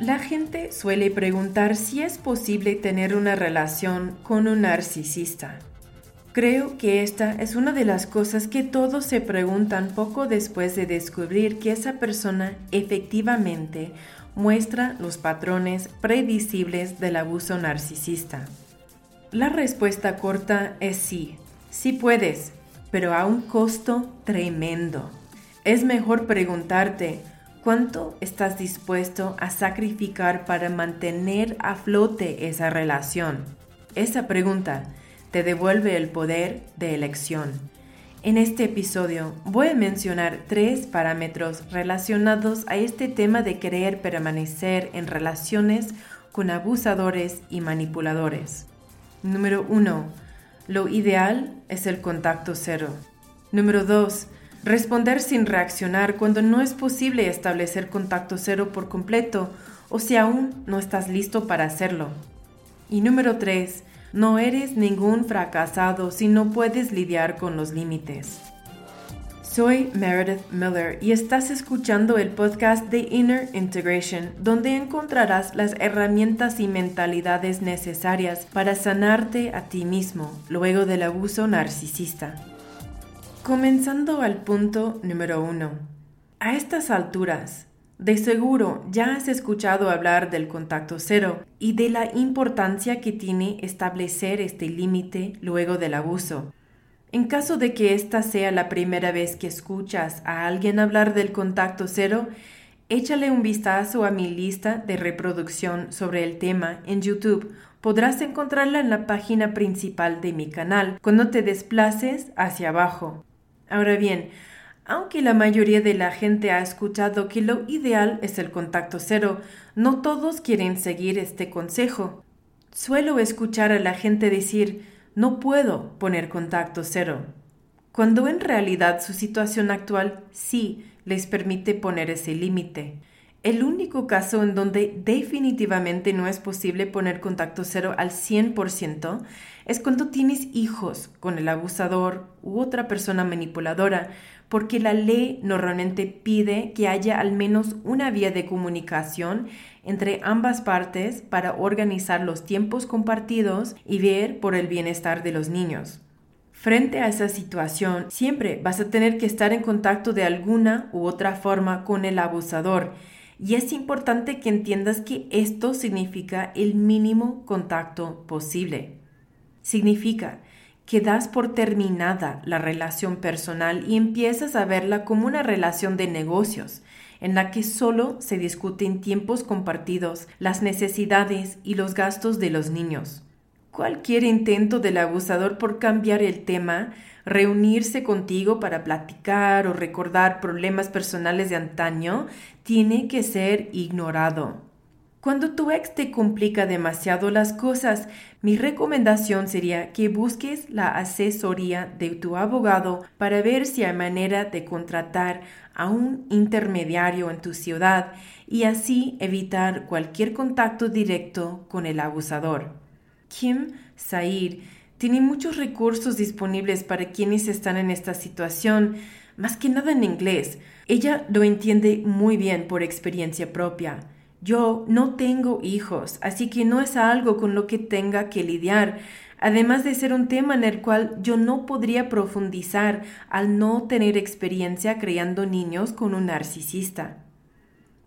La gente suele preguntar si es posible tener una relación con un narcisista. Creo que esta es una de las cosas que todos se preguntan poco después de descubrir que esa persona efectivamente muestra los patrones predecibles del abuso narcisista. La respuesta corta es sí, sí puedes, pero a un costo tremendo. Es mejor preguntarte, ¿Cuánto estás dispuesto a sacrificar para mantener a flote esa relación? Esa pregunta te devuelve el poder de elección. En este episodio voy a mencionar tres parámetros relacionados a este tema de querer permanecer en relaciones con abusadores y manipuladores. Número 1. Lo ideal es el contacto cero. Número 2 Responder sin reaccionar cuando no es posible establecer contacto cero por completo o si aún no estás listo para hacerlo. Y número 3. No eres ningún fracasado si no puedes lidiar con los límites. Soy Meredith Miller y estás escuchando el podcast de Inner Integration, donde encontrarás las herramientas y mentalidades necesarias para sanarte a ti mismo luego del abuso narcisista. Comenzando al punto número uno. A estas alturas, de seguro ya has escuchado hablar del contacto cero y de la importancia que tiene establecer este límite luego del abuso. En caso de que esta sea la primera vez que escuchas a alguien hablar del contacto cero, échale un vistazo a mi lista de reproducción sobre el tema en YouTube. Podrás encontrarla en la página principal de mi canal cuando te desplaces hacia abajo. Ahora bien, aunque la mayoría de la gente ha escuchado que lo ideal es el contacto cero, no todos quieren seguir este consejo. Suelo escuchar a la gente decir, no puedo poner contacto cero, cuando en realidad su situación actual sí les permite poner ese límite. El único caso en donde definitivamente no es posible poner contacto cero al 100% es cuando tienes hijos con el abusador u otra persona manipuladora, porque la ley normalmente pide que haya al menos una vía de comunicación entre ambas partes para organizar los tiempos compartidos y ver por el bienestar de los niños. Frente a esa situación, siempre vas a tener que estar en contacto de alguna u otra forma con el abusador y es importante que entiendas que esto significa el mínimo contacto posible. Significa que das por terminada la relación personal y empiezas a verla como una relación de negocios, en la que solo se discuten tiempos compartidos, las necesidades y los gastos de los niños. Cualquier intento del abusador por cambiar el tema, reunirse contigo para platicar o recordar problemas personales de antaño, tiene que ser ignorado. Cuando tu ex te complica demasiado las cosas, mi recomendación sería que busques la asesoría de tu abogado para ver si hay manera de contratar a un intermediario en tu ciudad y así evitar cualquier contacto directo con el abusador. Kim Said tiene muchos recursos disponibles para quienes están en esta situación, más que nada en inglés. Ella lo entiende muy bien por experiencia propia. Yo no tengo hijos, así que no es algo con lo que tenga que lidiar, además de ser un tema en el cual yo no podría profundizar al no tener experiencia creando niños con un narcisista.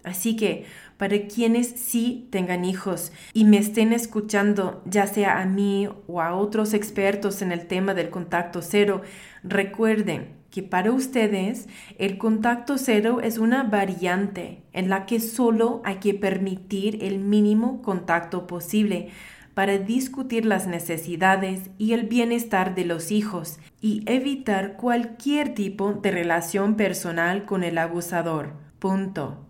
Así que, para quienes sí tengan hijos y me estén escuchando, ya sea a mí o a otros expertos en el tema del contacto cero, recuerden que para ustedes el contacto cero es una variante en la que solo hay que permitir el mínimo contacto posible para discutir las necesidades y el bienestar de los hijos y evitar cualquier tipo de relación personal con el abusador. Punto.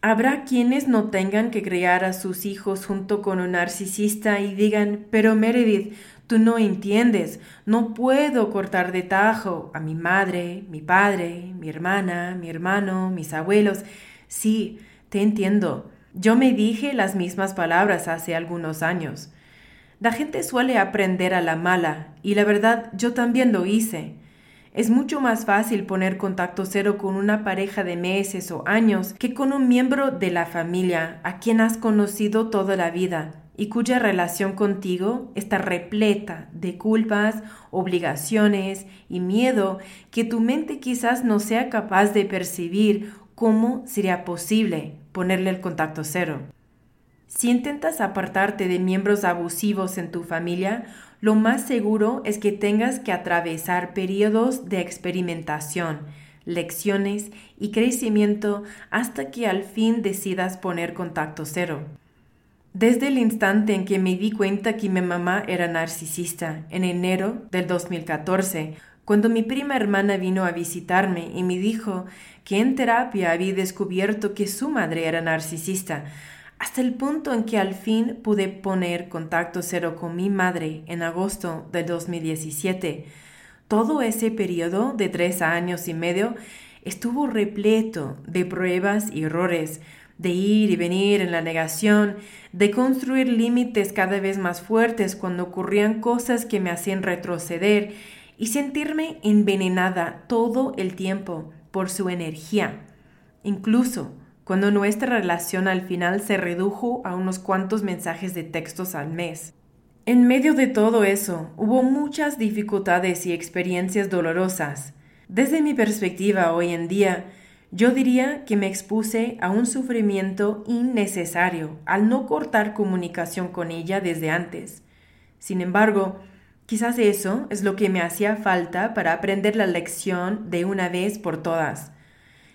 Habrá quienes no tengan que criar a sus hijos junto con un narcisista y digan, pero Meredith, Tú no entiendes, no puedo cortar de tajo a mi madre, mi padre, mi hermana, mi hermano, mis abuelos. Sí, te entiendo. Yo me dije las mismas palabras hace algunos años. La gente suele aprender a la mala, y la verdad yo también lo hice. Es mucho más fácil poner contacto cero con una pareja de meses o años que con un miembro de la familia a quien has conocido toda la vida y cuya relación contigo está repleta de culpas, obligaciones y miedo que tu mente quizás no sea capaz de percibir cómo sería posible ponerle el contacto cero. Si intentas apartarte de miembros abusivos en tu familia, lo más seguro es que tengas que atravesar periodos de experimentación, lecciones y crecimiento hasta que al fin decidas poner contacto cero. Desde el instante en que me di cuenta que mi mamá era narcisista, en enero del 2014, cuando mi prima hermana vino a visitarme y me dijo que en terapia había descubierto que su madre era narcisista, hasta el punto en que al fin pude poner contacto cero con mi madre en agosto del 2017. Todo ese periodo de tres años y medio estuvo repleto de pruebas y errores, de ir y venir en la negación, de construir límites cada vez más fuertes cuando ocurrían cosas que me hacían retroceder y sentirme envenenada todo el tiempo por su energía. Incluso cuando nuestra relación al final se redujo a unos cuantos mensajes de textos al mes. En medio de todo eso, hubo muchas dificultades y experiencias dolorosas. Desde mi perspectiva hoy en día, yo diría que me expuse a un sufrimiento innecesario al no cortar comunicación con ella desde antes. Sin embargo, quizás eso es lo que me hacía falta para aprender la lección de una vez por todas.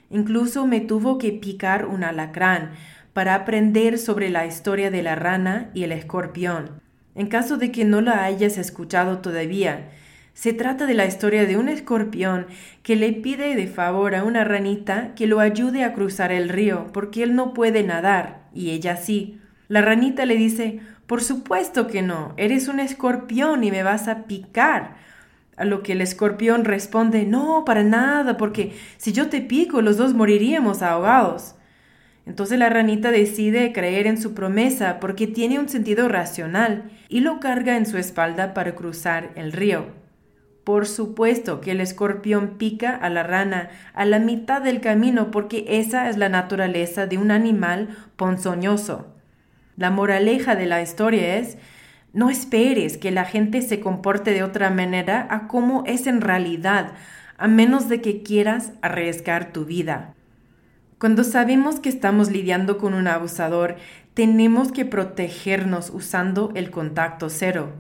Incluso me tuvo que picar un alacrán para aprender sobre la historia de la rana y el escorpión. En caso de que no la hayas escuchado todavía, se trata de la historia de un escorpión que le pide de favor a una ranita que lo ayude a cruzar el río porque él no puede nadar y ella sí. La ranita le dice, por supuesto que no, eres un escorpión y me vas a picar. A lo que el escorpión responde, no, para nada, porque si yo te pico, los dos moriríamos ahogados. Entonces la ranita decide creer en su promesa porque tiene un sentido racional y lo carga en su espalda para cruzar el río. Por supuesto que el escorpión pica a la rana a la mitad del camino porque esa es la naturaleza de un animal ponzoñoso. La moraleja de la historia es no esperes que la gente se comporte de otra manera a como es en realidad, a menos de que quieras arriesgar tu vida. Cuando sabemos que estamos lidiando con un abusador, tenemos que protegernos usando el contacto cero.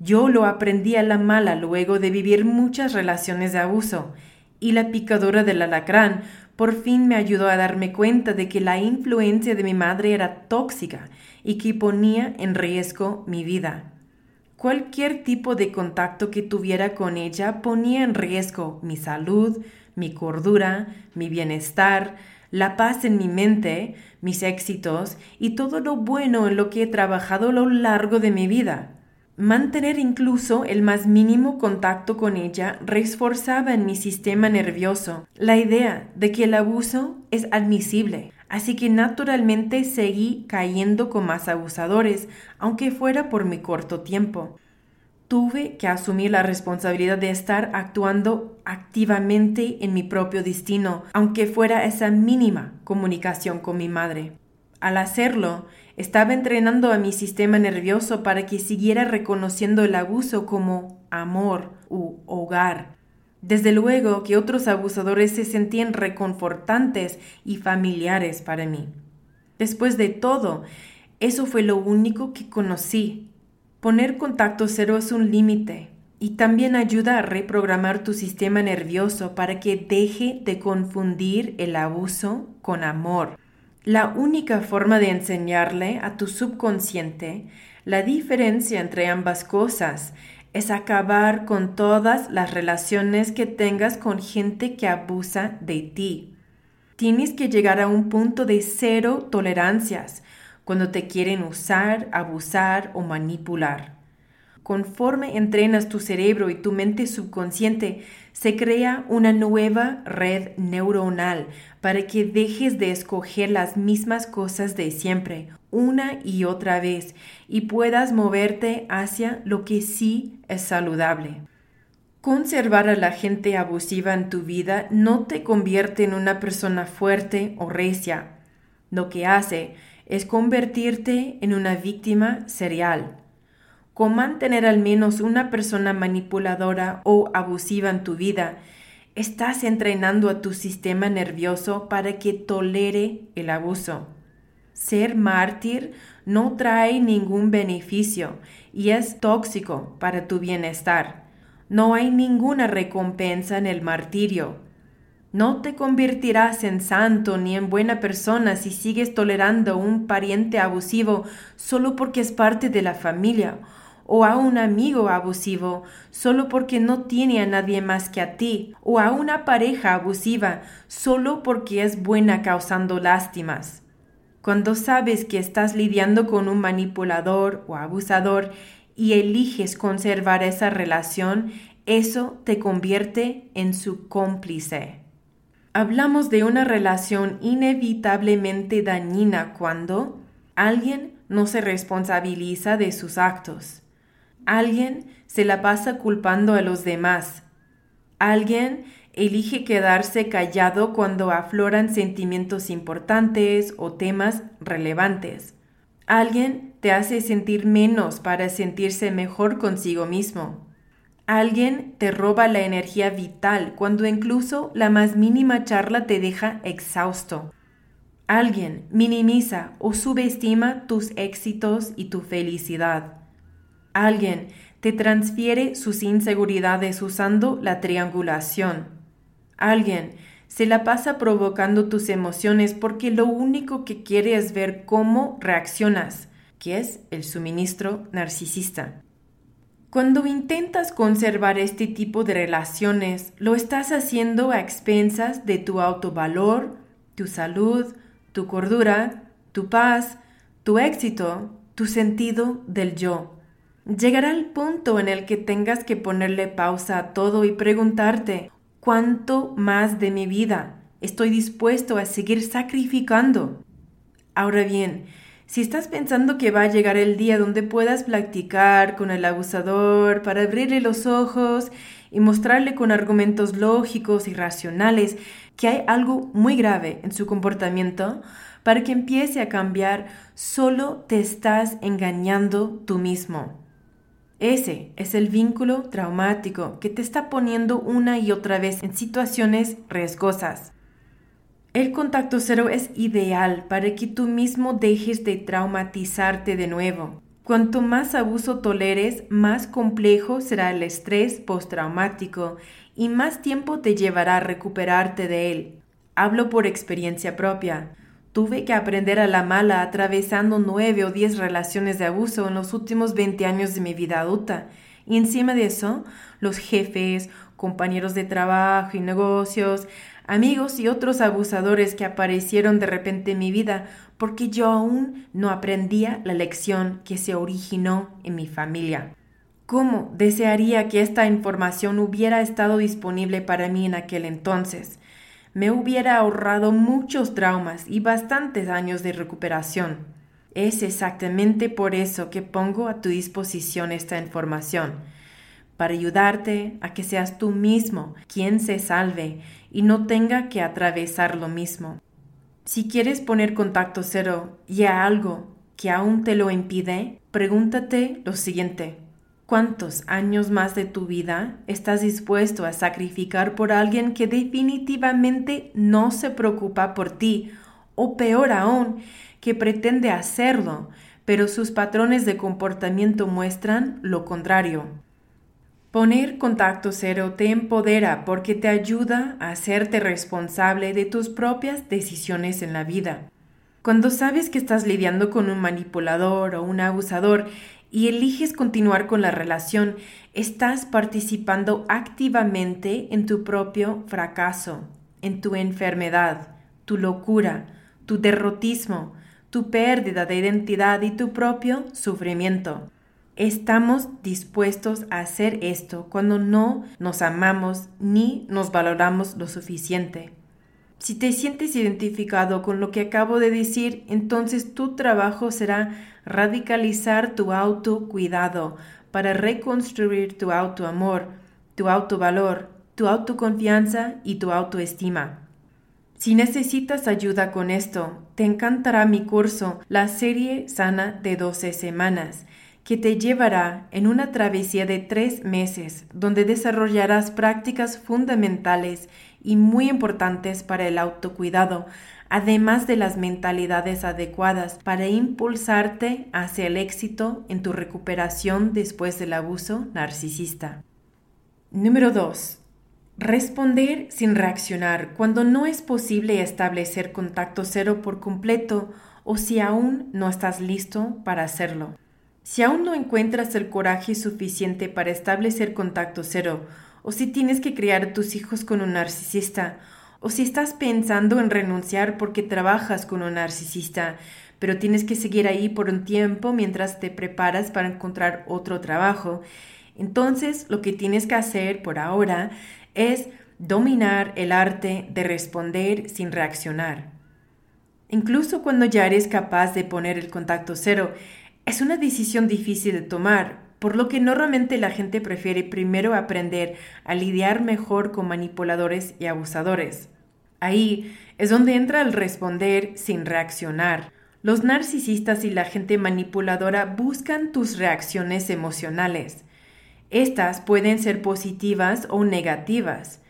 Yo lo aprendí a la mala luego de vivir muchas relaciones de abuso, y la picadura del alacrán por fin me ayudó a darme cuenta de que la influencia de mi madre era tóxica y que ponía en riesgo mi vida. Cualquier tipo de contacto que tuviera con ella ponía en riesgo mi salud, mi cordura, mi bienestar, la paz en mi mente, mis éxitos y todo lo bueno en lo que he trabajado a lo largo de mi vida. Mantener incluso el más mínimo contacto con ella reforzaba en mi sistema nervioso la idea de que el abuso es admisible, así que naturalmente seguí cayendo con más abusadores, aunque fuera por mi corto tiempo. Tuve que asumir la responsabilidad de estar actuando activamente en mi propio destino, aunque fuera esa mínima comunicación con mi madre. Al hacerlo, estaba entrenando a mi sistema nervioso para que siguiera reconociendo el abuso como amor u hogar. Desde luego que otros abusadores se sentían reconfortantes y familiares para mí. Después de todo, eso fue lo único que conocí. Poner contacto cero es un límite y también ayuda a reprogramar tu sistema nervioso para que deje de confundir el abuso con amor. La única forma de enseñarle a tu subconsciente la diferencia entre ambas cosas es acabar con todas las relaciones que tengas con gente que abusa de ti. Tienes que llegar a un punto de cero tolerancias cuando te quieren usar, abusar o manipular. Conforme entrenas tu cerebro y tu mente subconsciente, se crea una nueva red neuronal para que dejes de escoger las mismas cosas de siempre, una y otra vez, y puedas moverte hacia lo que sí es saludable. Conservar a la gente abusiva en tu vida no te convierte en una persona fuerte o recia. Lo que hace es convertirte en una víctima serial. Con mantener al menos una persona manipuladora o abusiva en tu vida, estás entrenando a tu sistema nervioso para que tolere el abuso. Ser mártir no trae ningún beneficio y es tóxico para tu bienestar. No hay ninguna recompensa en el martirio. No te convertirás en santo ni en buena persona si sigues tolerando a un pariente abusivo solo porque es parte de la familia o a un amigo abusivo solo porque no tiene a nadie más que a ti, o a una pareja abusiva solo porque es buena causando lástimas. Cuando sabes que estás lidiando con un manipulador o abusador y eliges conservar esa relación, eso te convierte en su cómplice. Hablamos de una relación inevitablemente dañina cuando alguien no se responsabiliza de sus actos. Alguien se la pasa culpando a los demás. Alguien elige quedarse callado cuando afloran sentimientos importantes o temas relevantes. Alguien te hace sentir menos para sentirse mejor consigo mismo. Alguien te roba la energía vital cuando incluso la más mínima charla te deja exhausto. Alguien minimiza o subestima tus éxitos y tu felicidad. Alguien te transfiere sus inseguridades usando la triangulación. Alguien se la pasa provocando tus emociones porque lo único que quiere es ver cómo reaccionas, que es el suministro narcisista. Cuando intentas conservar este tipo de relaciones, lo estás haciendo a expensas de tu autovalor, tu salud, tu cordura, tu paz, tu éxito, tu sentido del yo. Llegará el punto en el que tengas que ponerle pausa a todo y preguntarte, ¿cuánto más de mi vida estoy dispuesto a seguir sacrificando? Ahora bien, si estás pensando que va a llegar el día donde puedas platicar con el abusador para abrirle los ojos y mostrarle con argumentos lógicos y racionales que hay algo muy grave en su comportamiento, para que empiece a cambiar, solo te estás engañando tú mismo. Ese es el vínculo traumático que te está poniendo una y otra vez en situaciones riesgosas. El contacto cero es ideal para que tú mismo dejes de traumatizarte de nuevo. Cuanto más abuso toleres, más complejo será el estrés postraumático y más tiempo te llevará a recuperarte de él. Hablo por experiencia propia. Tuve que aprender a la mala atravesando nueve o diez relaciones de abuso en los últimos 20 años de mi vida adulta. Y encima de eso, los jefes, compañeros de trabajo y negocios, amigos y otros abusadores que aparecieron de repente en mi vida porque yo aún no aprendía la lección que se originó en mi familia. ¿Cómo desearía que esta información hubiera estado disponible para mí en aquel entonces? Me hubiera ahorrado muchos traumas y bastantes años de recuperación. Es exactamente por eso que pongo a tu disposición esta información, para ayudarte a que seas tú mismo quien se salve y no tenga que atravesar lo mismo. Si quieres poner contacto cero y a algo que aún te lo impide, pregúntate lo siguiente. ¿Cuántos años más de tu vida estás dispuesto a sacrificar por alguien que definitivamente no se preocupa por ti? O peor aún, que pretende hacerlo, pero sus patrones de comportamiento muestran lo contrario. Poner contacto cero te empodera porque te ayuda a hacerte responsable de tus propias decisiones en la vida. Cuando sabes que estás lidiando con un manipulador o un abusador y eliges continuar con la relación, estás participando activamente en tu propio fracaso, en tu enfermedad, tu locura, tu derrotismo, tu pérdida de identidad y tu propio sufrimiento. Estamos dispuestos a hacer esto cuando no nos amamos ni nos valoramos lo suficiente. Si te sientes identificado con lo que acabo de decir, entonces tu trabajo será radicalizar tu autocuidado para reconstruir tu autoamor, tu autovalor, tu autoconfianza y tu autoestima. Si necesitas ayuda con esto, te encantará mi curso, la serie sana de 12 semanas, que te llevará en una travesía de tres meses, donde desarrollarás prácticas fundamentales y muy importantes para el autocuidado, además de las mentalidades adecuadas para impulsarte hacia el éxito en tu recuperación después del abuso narcisista. Número 2. Responder sin reaccionar cuando no es posible establecer contacto cero por completo o si aún no estás listo para hacerlo. Si aún no encuentras el coraje suficiente para establecer contacto cero, o si tienes que criar tus hijos con un narcisista, o si estás pensando en renunciar porque trabajas con un narcisista, pero tienes que seguir ahí por un tiempo mientras te preparas para encontrar otro trabajo, entonces lo que tienes que hacer por ahora es dominar el arte de responder sin reaccionar. Incluso cuando ya eres capaz de poner el contacto cero, es una decisión difícil de tomar, por lo que normalmente la gente prefiere primero aprender a lidiar mejor con manipuladores y abusadores. Ahí es donde entra el responder sin reaccionar. Los narcisistas y la gente manipuladora buscan tus reacciones emocionales. Estas pueden ser positivas o negativas.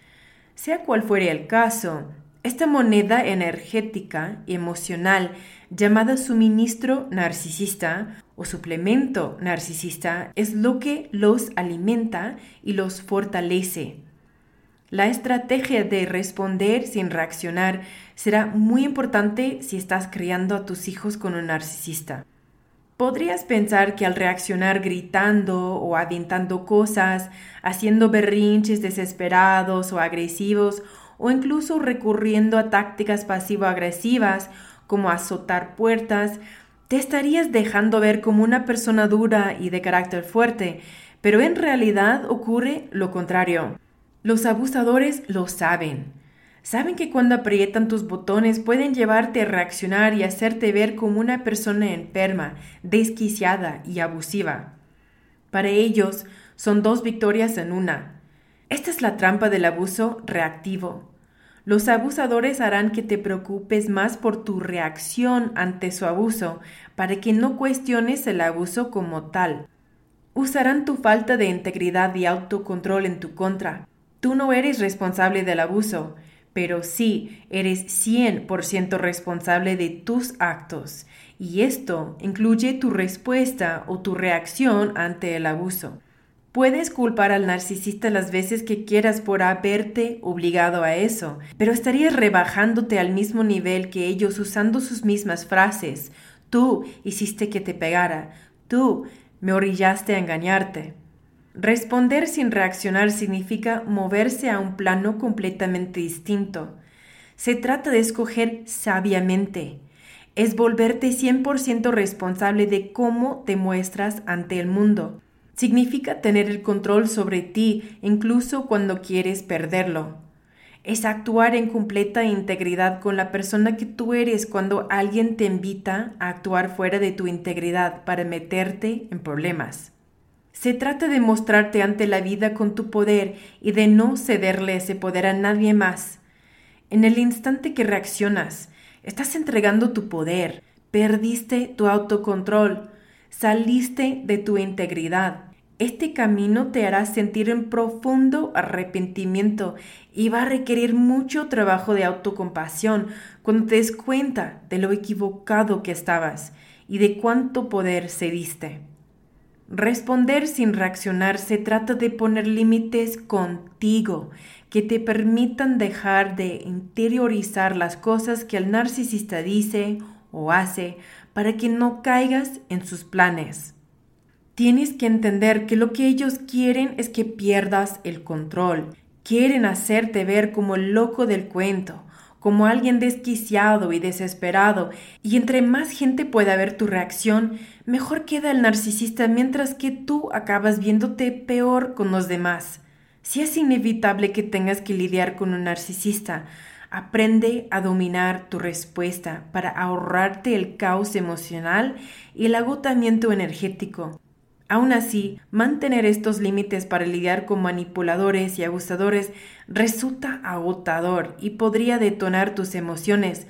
Sea cual fuere el caso, esta moneda energética y emocional llamada suministro narcisista o suplemento narcisista es lo que los alimenta y los fortalece. La estrategia de responder sin reaccionar será muy importante si estás criando a tus hijos con un narcisista. Podrías pensar que al reaccionar gritando o aventando cosas, haciendo berrinches desesperados o agresivos, o incluso recurriendo a tácticas pasivo-agresivas como azotar puertas, te estarías dejando ver como una persona dura y de carácter fuerte, pero en realidad ocurre lo contrario. Los abusadores lo saben. Saben que cuando aprietan tus botones pueden llevarte a reaccionar y hacerte ver como una persona enferma, desquiciada y abusiva. Para ellos son dos victorias en una. Esta es la trampa del abuso reactivo. Los abusadores harán que te preocupes más por tu reacción ante su abuso para que no cuestiones el abuso como tal. Usarán tu falta de integridad y autocontrol en tu contra. Tú no eres responsable del abuso pero sí eres 100% responsable de tus actos y esto incluye tu respuesta o tu reacción ante el abuso. Puedes culpar al narcisista las veces que quieras por haberte obligado a eso, pero estarías rebajándote al mismo nivel que ellos usando sus mismas frases. Tú hiciste que te pegara, tú me orillaste a engañarte. Responder sin reaccionar significa moverse a un plano completamente distinto. Se trata de escoger sabiamente. Es volverte 100% responsable de cómo te muestras ante el mundo. Significa tener el control sobre ti incluso cuando quieres perderlo. Es actuar en completa integridad con la persona que tú eres cuando alguien te invita a actuar fuera de tu integridad para meterte en problemas. Se trata de mostrarte ante la vida con tu poder y de no cederle ese poder a nadie más. En el instante que reaccionas, estás entregando tu poder, perdiste tu autocontrol, saliste de tu integridad. Este camino te hará sentir un profundo arrepentimiento y va a requerir mucho trabajo de autocompasión cuando te des cuenta de lo equivocado que estabas y de cuánto poder cediste. Responder sin reaccionar se trata de poner límites contigo que te permitan dejar de interiorizar las cosas que el narcisista dice o hace para que no caigas en sus planes. Tienes que entender que lo que ellos quieren es que pierdas el control. Quieren hacerte ver como el loco del cuento, como alguien desquiciado y desesperado, y entre más gente pueda ver tu reacción, mejor queda el narcisista mientras que tú acabas viéndote peor con los demás. Si es inevitable que tengas que lidiar con un narcisista, aprende a dominar tu respuesta para ahorrarte el caos emocional y el agotamiento energético. Aún así, mantener estos límites para lidiar con manipuladores y abusadores resulta agotador y podría detonar tus emociones.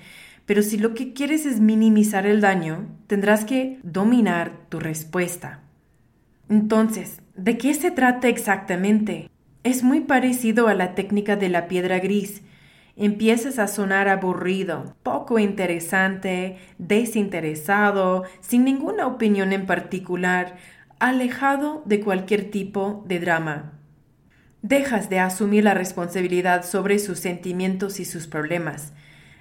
Pero si lo que quieres es minimizar el daño, tendrás que dominar tu respuesta. Entonces, ¿de qué se trata exactamente? Es muy parecido a la técnica de la piedra gris. Empiezas a sonar aburrido, poco interesante, desinteresado, sin ninguna opinión en particular, alejado de cualquier tipo de drama. Dejas de asumir la responsabilidad sobre sus sentimientos y sus problemas.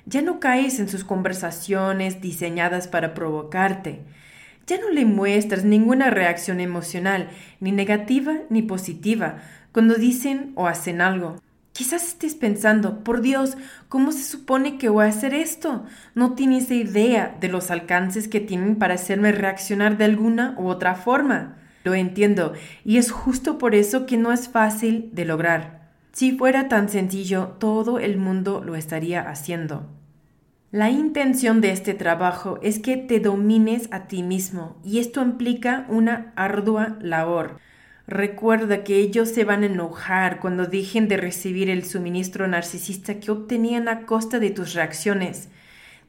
Ya no caes en sus conversaciones diseñadas para provocarte. Ya no le muestras ninguna reacción emocional, ni negativa ni positiva, cuando dicen o hacen algo. Quizás estés pensando, por Dios, ¿cómo se supone que voy a hacer esto? No tienes idea de los alcances que tienen para hacerme reaccionar de alguna u otra forma. Lo entiendo, y es justo por eso que no es fácil de lograr. Si fuera tan sencillo, todo el mundo lo estaría haciendo. La intención de este trabajo es que te domines a ti mismo, y esto implica una ardua labor. Recuerda que ellos se van a enojar cuando dejen de recibir el suministro narcisista que obtenían a costa de tus reacciones.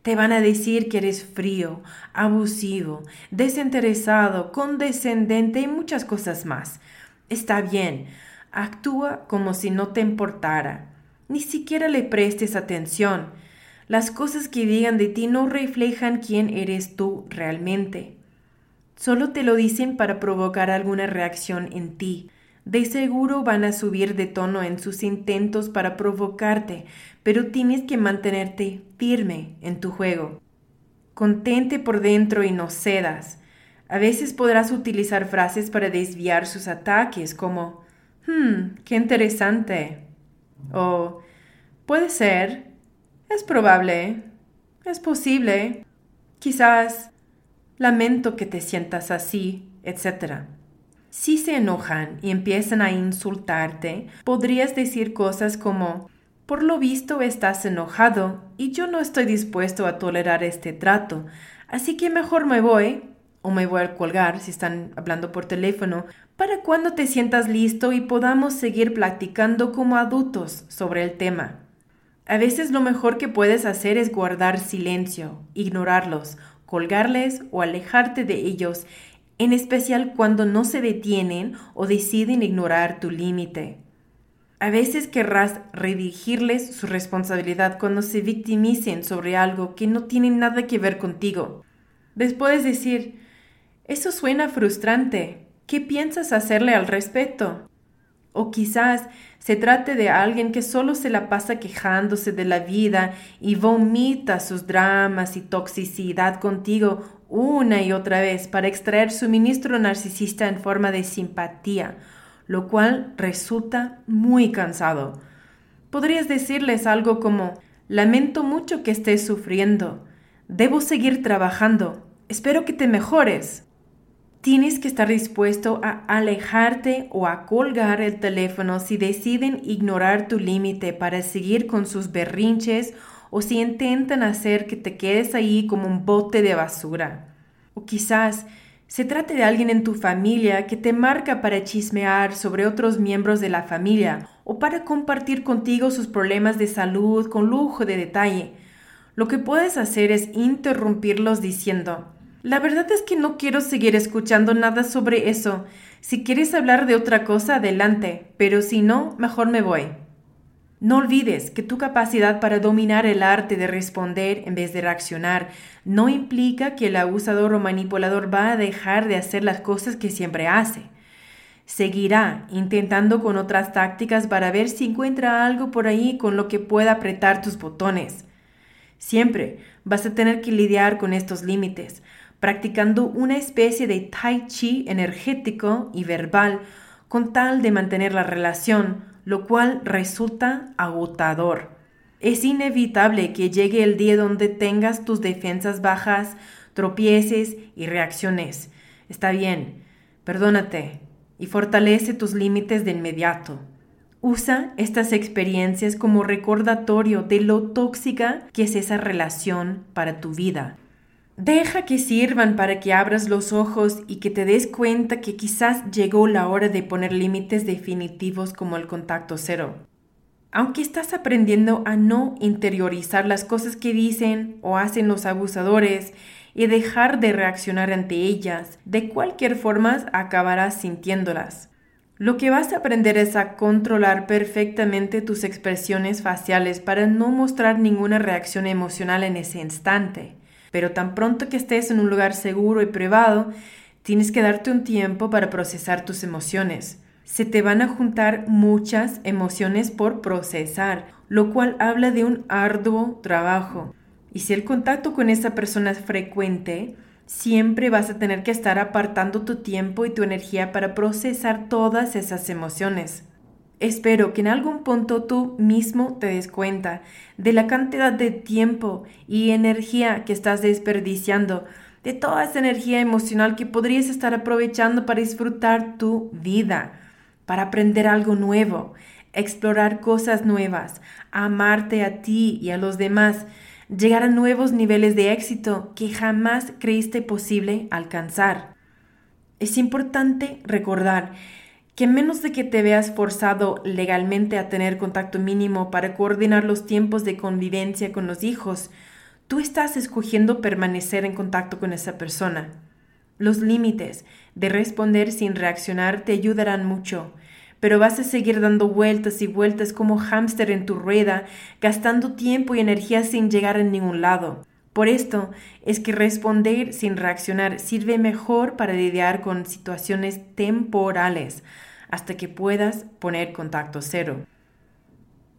Te van a decir que eres frío, abusivo, desinteresado, condescendente y muchas cosas más. Está bien, actúa como si no te importara. Ni siquiera le prestes atención. Las cosas que digan de ti no reflejan quién eres tú realmente. Solo te lo dicen para provocar alguna reacción en ti. De seguro van a subir de tono en sus intentos para provocarte, pero tienes que mantenerte firme en tu juego. Contente por dentro y no cedas. A veces podrás utilizar frases para desviar sus ataques como, hmm, qué interesante. O, puede ser, es probable, es posible, quizás, lamento que te sientas así, etc. Si se enojan y empiezan a insultarte, podrías decir cosas como, por lo visto estás enojado y yo no estoy dispuesto a tolerar este trato, así que mejor me voy, o me voy a colgar si están hablando por teléfono, para cuando te sientas listo y podamos seguir platicando como adultos sobre el tema. A veces lo mejor que puedes hacer es guardar silencio, ignorarlos colgarles o alejarte de ellos, en especial cuando no se detienen o deciden ignorar tu límite. A veces querrás redirigirles su responsabilidad cuando se victimicen sobre algo que no tiene nada que ver contigo. Después decir, eso suena frustrante. ¿Qué piensas hacerle al respecto? O quizás se trate de alguien que solo se la pasa quejándose de la vida y vomita sus dramas y toxicidad contigo una y otra vez para extraer suministro narcisista en forma de simpatía, lo cual resulta muy cansado. Podrías decirles algo como, lamento mucho que estés sufriendo, debo seguir trabajando, espero que te mejores. Tienes que estar dispuesto a alejarte o a colgar el teléfono si deciden ignorar tu límite para seguir con sus berrinches o si intentan hacer que te quedes ahí como un bote de basura. O quizás se trate de alguien en tu familia que te marca para chismear sobre otros miembros de la familia o para compartir contigo sus problemas de salud con lujo de detalle. Lo que puedes hacer es interrumpirlos diciendo, la verdad es que no quiero seguir escuchando nada sobre eso. Si quieres hablar de otra cosa, adelante, pero si no, mejor me voy. No olvides que tu capacidad para dominar el arte de responder en vez de reaccionar no implica que el abusador o manipulador va a dejar de hacer las cosas que siempre hace. Seguirá intentando con otras tácticas para ver si encuentra algo por ahí con lo que pueda apretar tus botones. Siempre vas a tener que lidiar con estos límites, practicando una especie de tai chi energético y verbal con tal de mantener la relación, lo cual resulta agotador. Es inevitable que llegue el día donde tengas tus defensas bajas, tropieces y reacciones. Está bien, perdónate y fortalece tus límites de inmediato. Usa estas experiencias como recordatorio de lo tóxica que es esa relación para tu vida. Deja que sirvan para que abras los ojos y que te des cuenta que quizás llegó la hora de poner límites definitivos como el contacto cero. Aunque estás aprendiendo a no interiorizar las cosas que dicen o hacen los abusadores y dejar de reaccionar ante ellas, de cualquier forma acabarás sintiéndolas. Lo que vas a aprender es a controlar perfectamente tus expresiones faciales para no mostrar ninguna reacción emocional en ese instante. Pero tan pronto que estés en un lugar seguro y privado, tienes que darte un tiempo para procesar tus emociones. Se te van a juntar muchas emociones por procesar, lo cual habla de un arduo trabajo. Y si el contacto con esa persona es frecuente, siempre vas a tener que estar apartando tu tiempo y tu energía para procesar todas esas emociones. Espero que en algún punto tú mismo te des cuenta de la cantidad de tiempo y energía que estás desperdiciando, de toda esa energía emocional que podrías estar aprovechando para disfrutar tu vida, para aprender algo nuevo, explorar cosas nuevas, amarte a ti y a los demás, llegar a nuevos niveles de éxito que jamás creíste posible alcanzar. Es importante recordar que menos de que te veas forzado legalmente a tener contacto mínimo para coordinar los tiempos de convivencia con los hijos, tú estás escogiendo permanecer en contacto con esa persona. Los límites de responder sin reaccionar te ayudarán mucho, pero vas a seguir dando vueltas y vueltas como hámster en tu rueda, gastando tiempo y energía sin llegar a ningún lado. Por esto es que responder sin reaccionar sirve mejor para lidiar con situaciones temporales, hasta que puedas poner contacto cero.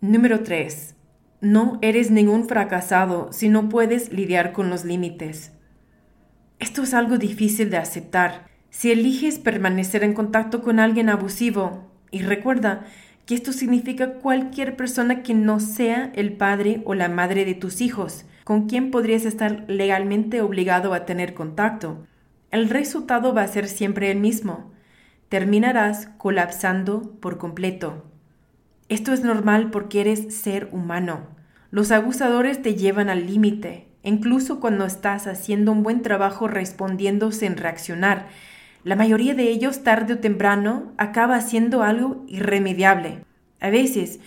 Número 3. No eres ningún fracasado si no puedes lidiar con los límites. Esto es algo difícil de aceptar. Si eliges permanecer en contacto con alguien abusivo, y recuerda que esto significa cualquier persona que no sea el padre o la madre de tus hijos, con quien podrías estar legalmente obligado a tener contacto, el resultado va a ser siempre el mismo terminarás colapsando por completo. Esto es normal porque eres ser humano. Los abusadores te llevan al límite, incluso cuando estás haciendo un buen trabajo respondiendo sin reaccionar. La mayoría de ellos tarde o temprano acaba haciendo algo irremediable. A veces,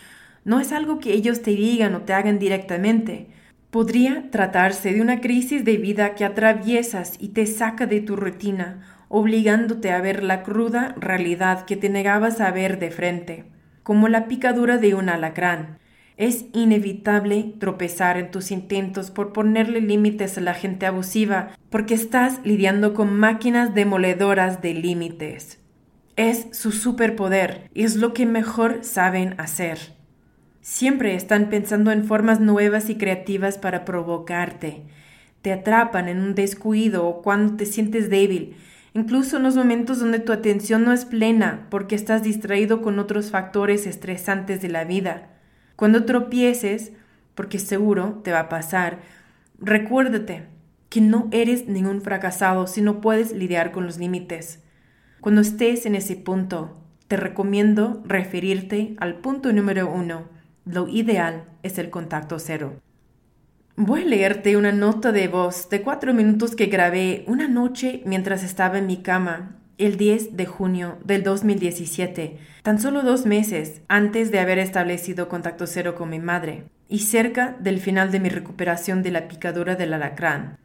no es algo que ellos te digan o te hagan directamente. Podría tratarse de una crisis de vida que atraviesas y te saca de tu rutina obligándote a ver la cruda realidad que te negabas a ver de frente, como la picadura de un alacrán. Es inevitable tropezar en tus intentos por ponerle límites a la gente abusiva, porque estás lidiando con máquinas demoledoras de límites. Es su superpoder y es lo que mejor saben hacer. Siempre están pensando en formas nuevas y creativas para provocarte. Te atrapan en un descuido o cuando te sientes débil, incluso en los momentos donde tu atención no es plena porque estás distraído con otros factores estresantes de la vida. Cuando tropieces, porque seguro te va a pasar, recuérdate que no eres ningún fracasado si no puedes lidiar con los límites. Cuando estés en ese punto, te recomiendo referirte al punto número uno. Lo ideal es el contacto cero. Voy a leerte una nota de voz de cuatro minutos que grabé una noche mientras estaba en mi cama el 10 de junio del 2017, tan solo dos meses antes de haber establecido contacto cero con mi madre y cerca del final de mi recuperación de la picadura del alacrán.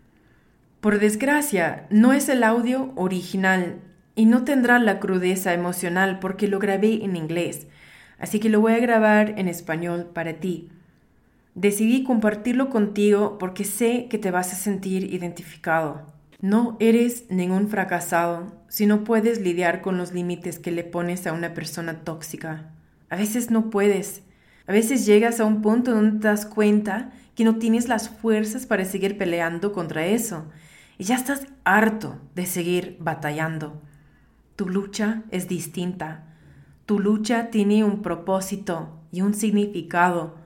Por desgracia, no es el audio original y no tendrá la crudeza emocional porque lo grabé en inglés, así que lo voy a grabar en español para ti. Decidí compartirlo contigo porque sé que te vas a sentir identificado. No eres ningún fracasado si no puedes lidiar con los límites que le pones a una persona tóxica. A veces no puedes. A veces llegas a un punto donde te das cuenta que no tienes las fuerzas para seguir peleando contra eso. Y ya estás harto de seguir batallando. Tu lucha es distinta. Tu lucha tiene un propósito y un significado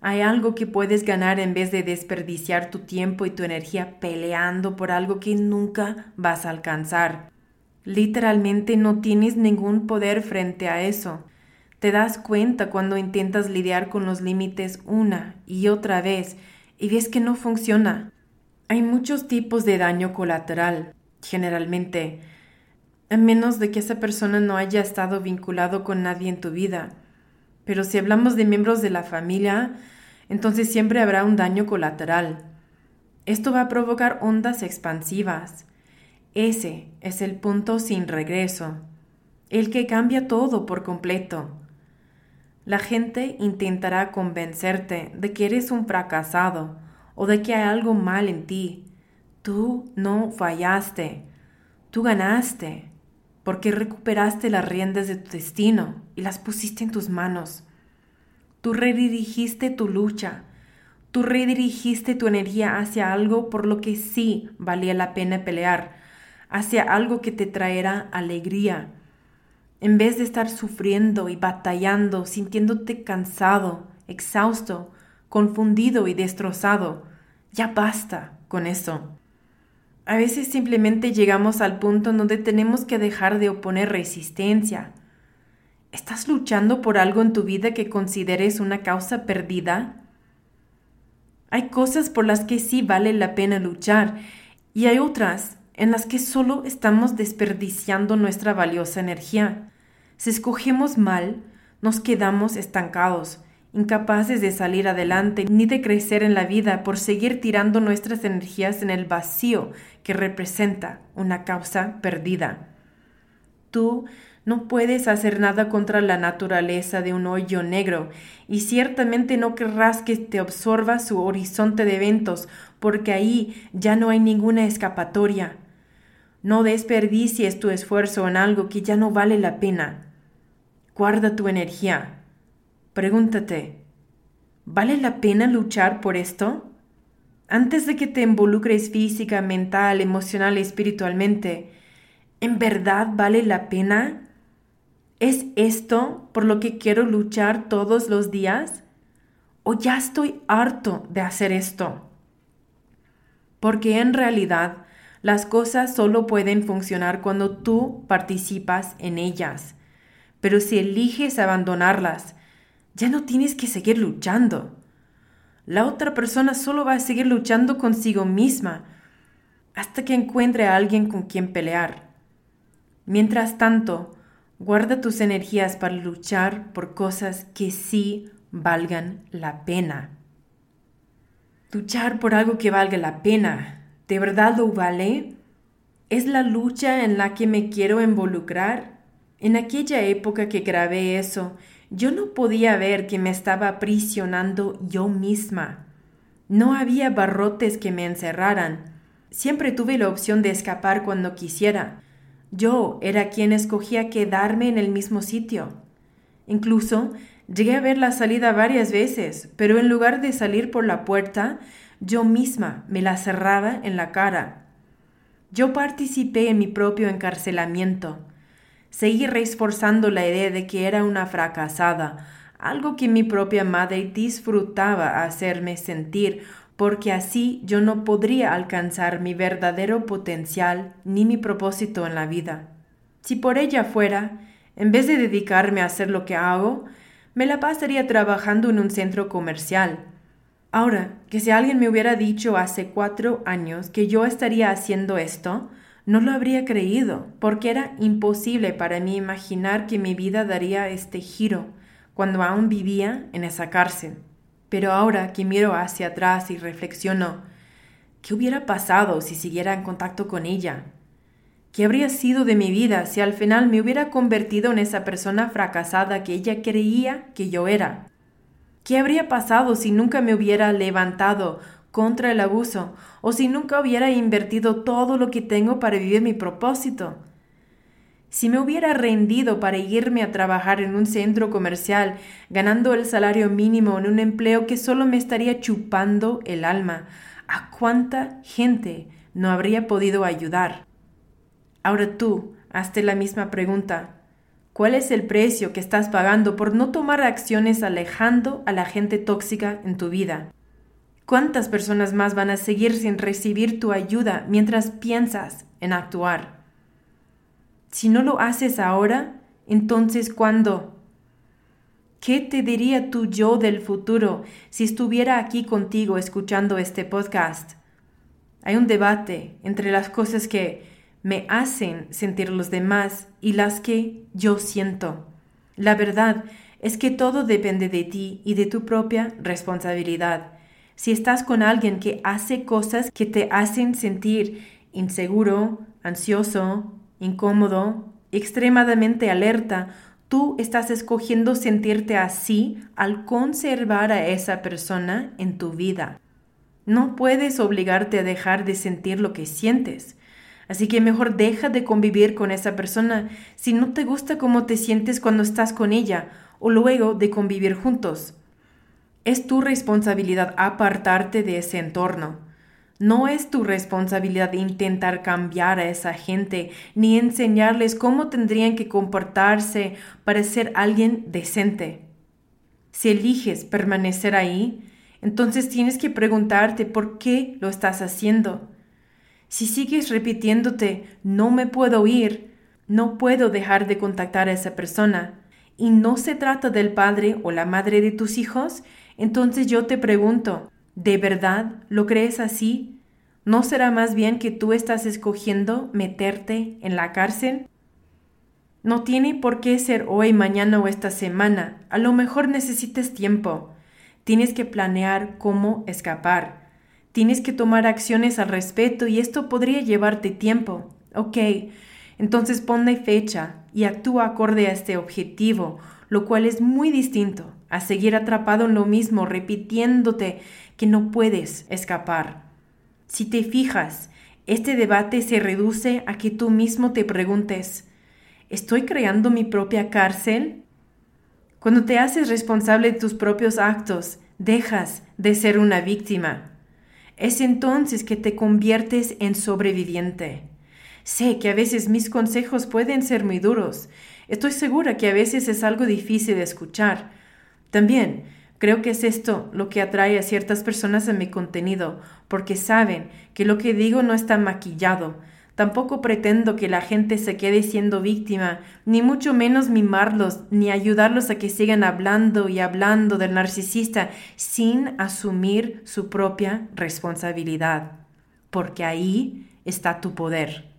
hay algo que puedes ganar en vez de desperdiciar tu tiempo y tu energía peleando por algo que nunca vas a alcanzar. Literalmente no tienes ningún poder frente a eso. Te das cuenta cuando intentas lidiar con los límites una y otra vez y ves que no funciona. Hay muchos tipos de daño colateral, generalmente, a menos de que esa persona no haya estado vinculado con nadie en tu vida. Pero si hablamos de miembros de la familia, entonces siempre habrá un daño colateral. Esto va a provocar ondas expansivas. Ese es el punto sin regreso, el que cambia todo por completo. La gente intentará convencerte de que eres un fracasado o de que hay algo mal en ti. Tú no fallaste, tú ganaste, porque recuperaste las riendas de tu destino y las pusiste en tus manos. Tú redirigiste tu lucha, tú redirigiste tu energía hacia algo por lo que sí valía la pena pelear, hacia algo que te traerá alegría. En vez de estar sufriendo y batallando, sintiéndote cansado, exhausto, confundido y destrozado, ya basta con eso. A veces simplemente llegamos al punto donde tenemos que dejar de oponer resistencia, ¿Estás luchando por algo en tu vida que consideres una causa perdida? Hay cosas por las que sí vale la pena luchar y hay otras en las que solo estamos desperdiciando nuestra valiosa energía. Si escogemos mal, nos quedamos estancados, incapaces de salir adelante ni de crecer en la vida por seguir tirando nuestras energías en el vacío que representa una causa perdida. Tú no puedes hacer nada contra la naturaleza de un hoyo negro, y ciertamente no querrás que te absorba su horizonte de eventos, porque ahí ya no hay ninguna escapatoria. No desperdicies tu esfuerzo en algo que ya no vale la pena. Guarda tu energía. Pregúntate, ¿vale la pena luchar por esto? Antes de que te involucres física, mental, emocional y espiritualmente, ¿en verdad vale la pena? ¿Es esto por lo que quiero luchar todos los días? ¿O ya estoy harto de hacer esto? Porque en realidad las cosas solo pueden funcionar cuando tú participas en ellas. Pero si eliges abandonarlas, ya no tienes que seguir luchando. La otra persona solo va a seguir luchando consigo misma hasta que encuentre a alguien con quien pelear. Mientras tanto, Guarda tus energías para luchar por cosas que sí valgan la pena. Luchar por algo que valga la pena, ¿de verdad lo vale? ¿Es la lucha en la que me quiero involucrar? En aquella época que grabé eso, yo no podía ver que me estaba aprisionando yo misma. No había barrotes que me encerraran. Siempre tuve la opción de escapar cuando quisiera, yo era quien escogía quedarme en el mismo sitio. Incluso llegué a ver la salida varias veces, pero en lugar de salir por la puerta, yo misma me la cerraba en la cara. Yo participé en mi propio encarcelamiento. Seguí reforzando la idea de que era una fracasada, algo que mi propia madre disfrutaba hacerme sentir porque así yo no podría alcanzar mi verdadero potencial ni mi propósito en la vida. Si por ella fuera, en vez de dedicarme a hacer lo que hago, me la pasaría trabajando en un centro comercial. Ahora, que si alguien me hubiera dicho hace cuatro años que yo estaría haciendo esto, no lo habría creído, porque era imposible para mí imaginar que mi vida daría este giro cuando aún vivía en esa cárcel. Pero ahora que miro hacia atrás y reflexiono, ¿qué hubiera pasado si siguiera en contacto con ella? ¿Qué habría sido de mi vida si al final me hubiera convertido en esa persona fracasada que ella creía que yo era? ¿Qué habría pasado si nunca me hubiera levantado contra el abuso o si nunca hubiera invertido todo lo que tengo para vivir mi propósito? Si me hubiera rendido para irme a trabajar en un centro comercial, ganando el salario mínimo en un empleo que solo me estaría chupando el alma, ¿a cuánta gente no habría podido ayudar? Ahora tú, hazte la misma pregunta. ¿Cuál es el precio que estás pagando por no tomar acciones alejando a la gente tóxica en tu vida? ¿Cuántas personas más van a seguir sin recibir tu ayuda mientras piensas en actuar? Si no lo haces ahora, entonces ¿cuándo? ¿Qué te diría tu yo del futuro si estuviera aquí contigo escuchando este podcast? Hay un debate entre las cosas que me hacen sentir los demás y las que yo siento. La verdad es que todo depende de ti y de tu propia responsabilidad. Si estás con alguien que hace cosas que te hacen sentir inseguro, ansioso, incómodo, extremadamente alerta, tú estás escogiendo sentirte así al conservar a esa persona en tu vida. No puedes obligarte a dejar de sentir lo que sientes. Así que mejor deja de convivir con esa persona si no te gusta cómo te sientes cuando estás con ella o luego de convivir juntos. Es tu responsabilidad apartarte de ese entorno. No es tu responsabilidad intentar cambiar a esa gente ni enseñarles cómo tendrían que comportarse para ser alguien decente. Si eliges permanecer ahí, entonces tienes que preguntarte por qué lo estás haciendo. Si sigues repitiéndote no me puedo ir, no puedo dejar de contactar a esa persona, y no se trata del padre o la madre de tus hijos, entonces yo te pregunto, ¿de verdad lo crees así? ¿No será más bien que tú estás escogiendo meterte en la cárcel? No tiene por qué ser hoy, mañana o esta semana. A lo mejor necesites tiempo. Tienes que planear cómo escapar. Tienes que tomar acciones al respecto y esto podría llevarte tiempo. Ok, entonces ponle fecha y actúa acorde a este objetivo, lo cual es muy distinto a seguir atrapado en lo mismo, repitiéndote que no puedes escapar. Si te fijas, este debate se reduce a que tú mismo te preguntes, ¿estoy creando mi propia cárcel? Cuando te haces responsable de tus propios actos, dejas de ser una víctima. Es entonces que te conviertes en sobreviviente. Sé que a veces mis consejos pueden ser muy duros. Estoy segura que a veces es algo difícil de escuchar, también creo que es esto lo que atrae a ciertas personas a mi contenido, porque saben que lo que digo no está maquillado. Tampoco pretendo que la gente se quede siendo víctima, ni mucho menos mimarlos, ni ayudarlos a que sigan hablando y hablando del narcisista sin asumir su propia responsabilidad, porque ahí está tu poder.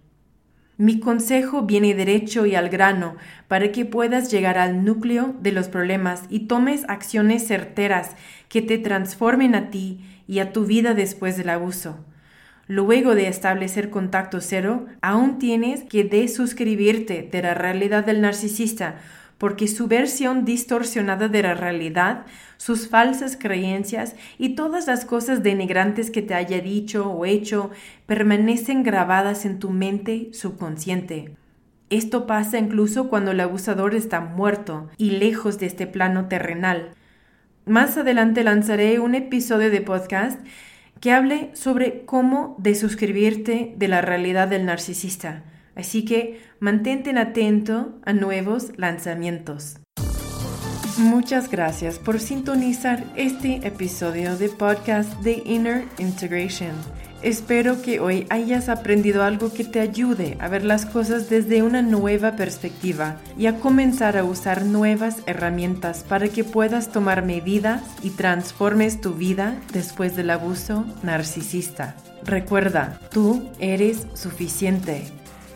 Mi consejo viene derecho y al grano para que puedas llegar al núcleo de los problemas y tomes acciones certeras que te transformen a ti y a tu vida después del abuso. Luego de establecer contacto cero, aún tienes que desuscribirte de la realidad del narcisista porque su versión distorsionada de la realidad, sus falsas creencias y todas las cosas denigrantes que te haya dicho o hecho permanecen grabadas en tu mente subconsciente. Esto pasa incluso cuando el abusador está muerto y lejos de este plano terrenal. Más adelante lanzaré un episodio de podcast que hable sobre cómo desuscribirte de la realidad del narcisista. Así que mantente atento a nuevos lanzamientos. Muchas gracias por sintonizar este episodio de podcast de Inner Integration. Espero que hoy hayas aprendido algo que te ayude a ver las cosas desde una nueva perspectiva y a comenzar a usar nuevas herramientas para que puedas tomar medidas y transformes tu vida después del abuso narcisista. Recuerda, tú eres suficiente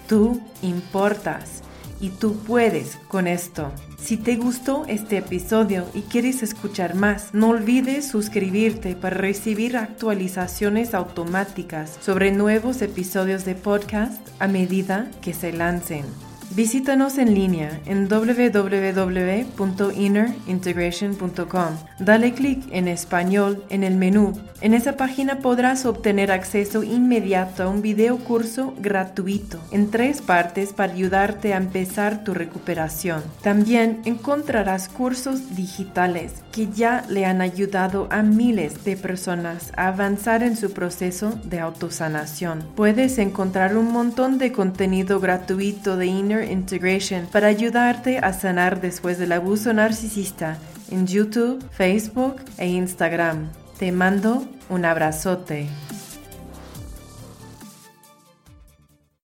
Tú importas y tú puedes con esto. Si te gustó este episodio y quieres escuchar más, no olvides suscribirte para recibir actualizaciones automáticas sobre nuevos episodios de podcast a medida que se lancen. Visítanos en línea en www.innerintegration.com. Dale clic en español en el menú. En esa página podrás obtener acceso inmediato a un video curso gratuito en tres partes para ayudarte a empezar tu recuperación. También encontrarás cursos digitales que ya le han ayudado a miles de personas a avanzar en su proceso de autosanación. Puedes encontrar un montón de contenido gratuito de Inner Integration para ayudarte a sanar después del abuso narcisista en YouTube, Facebook e Instagram. Te mando un abrazote.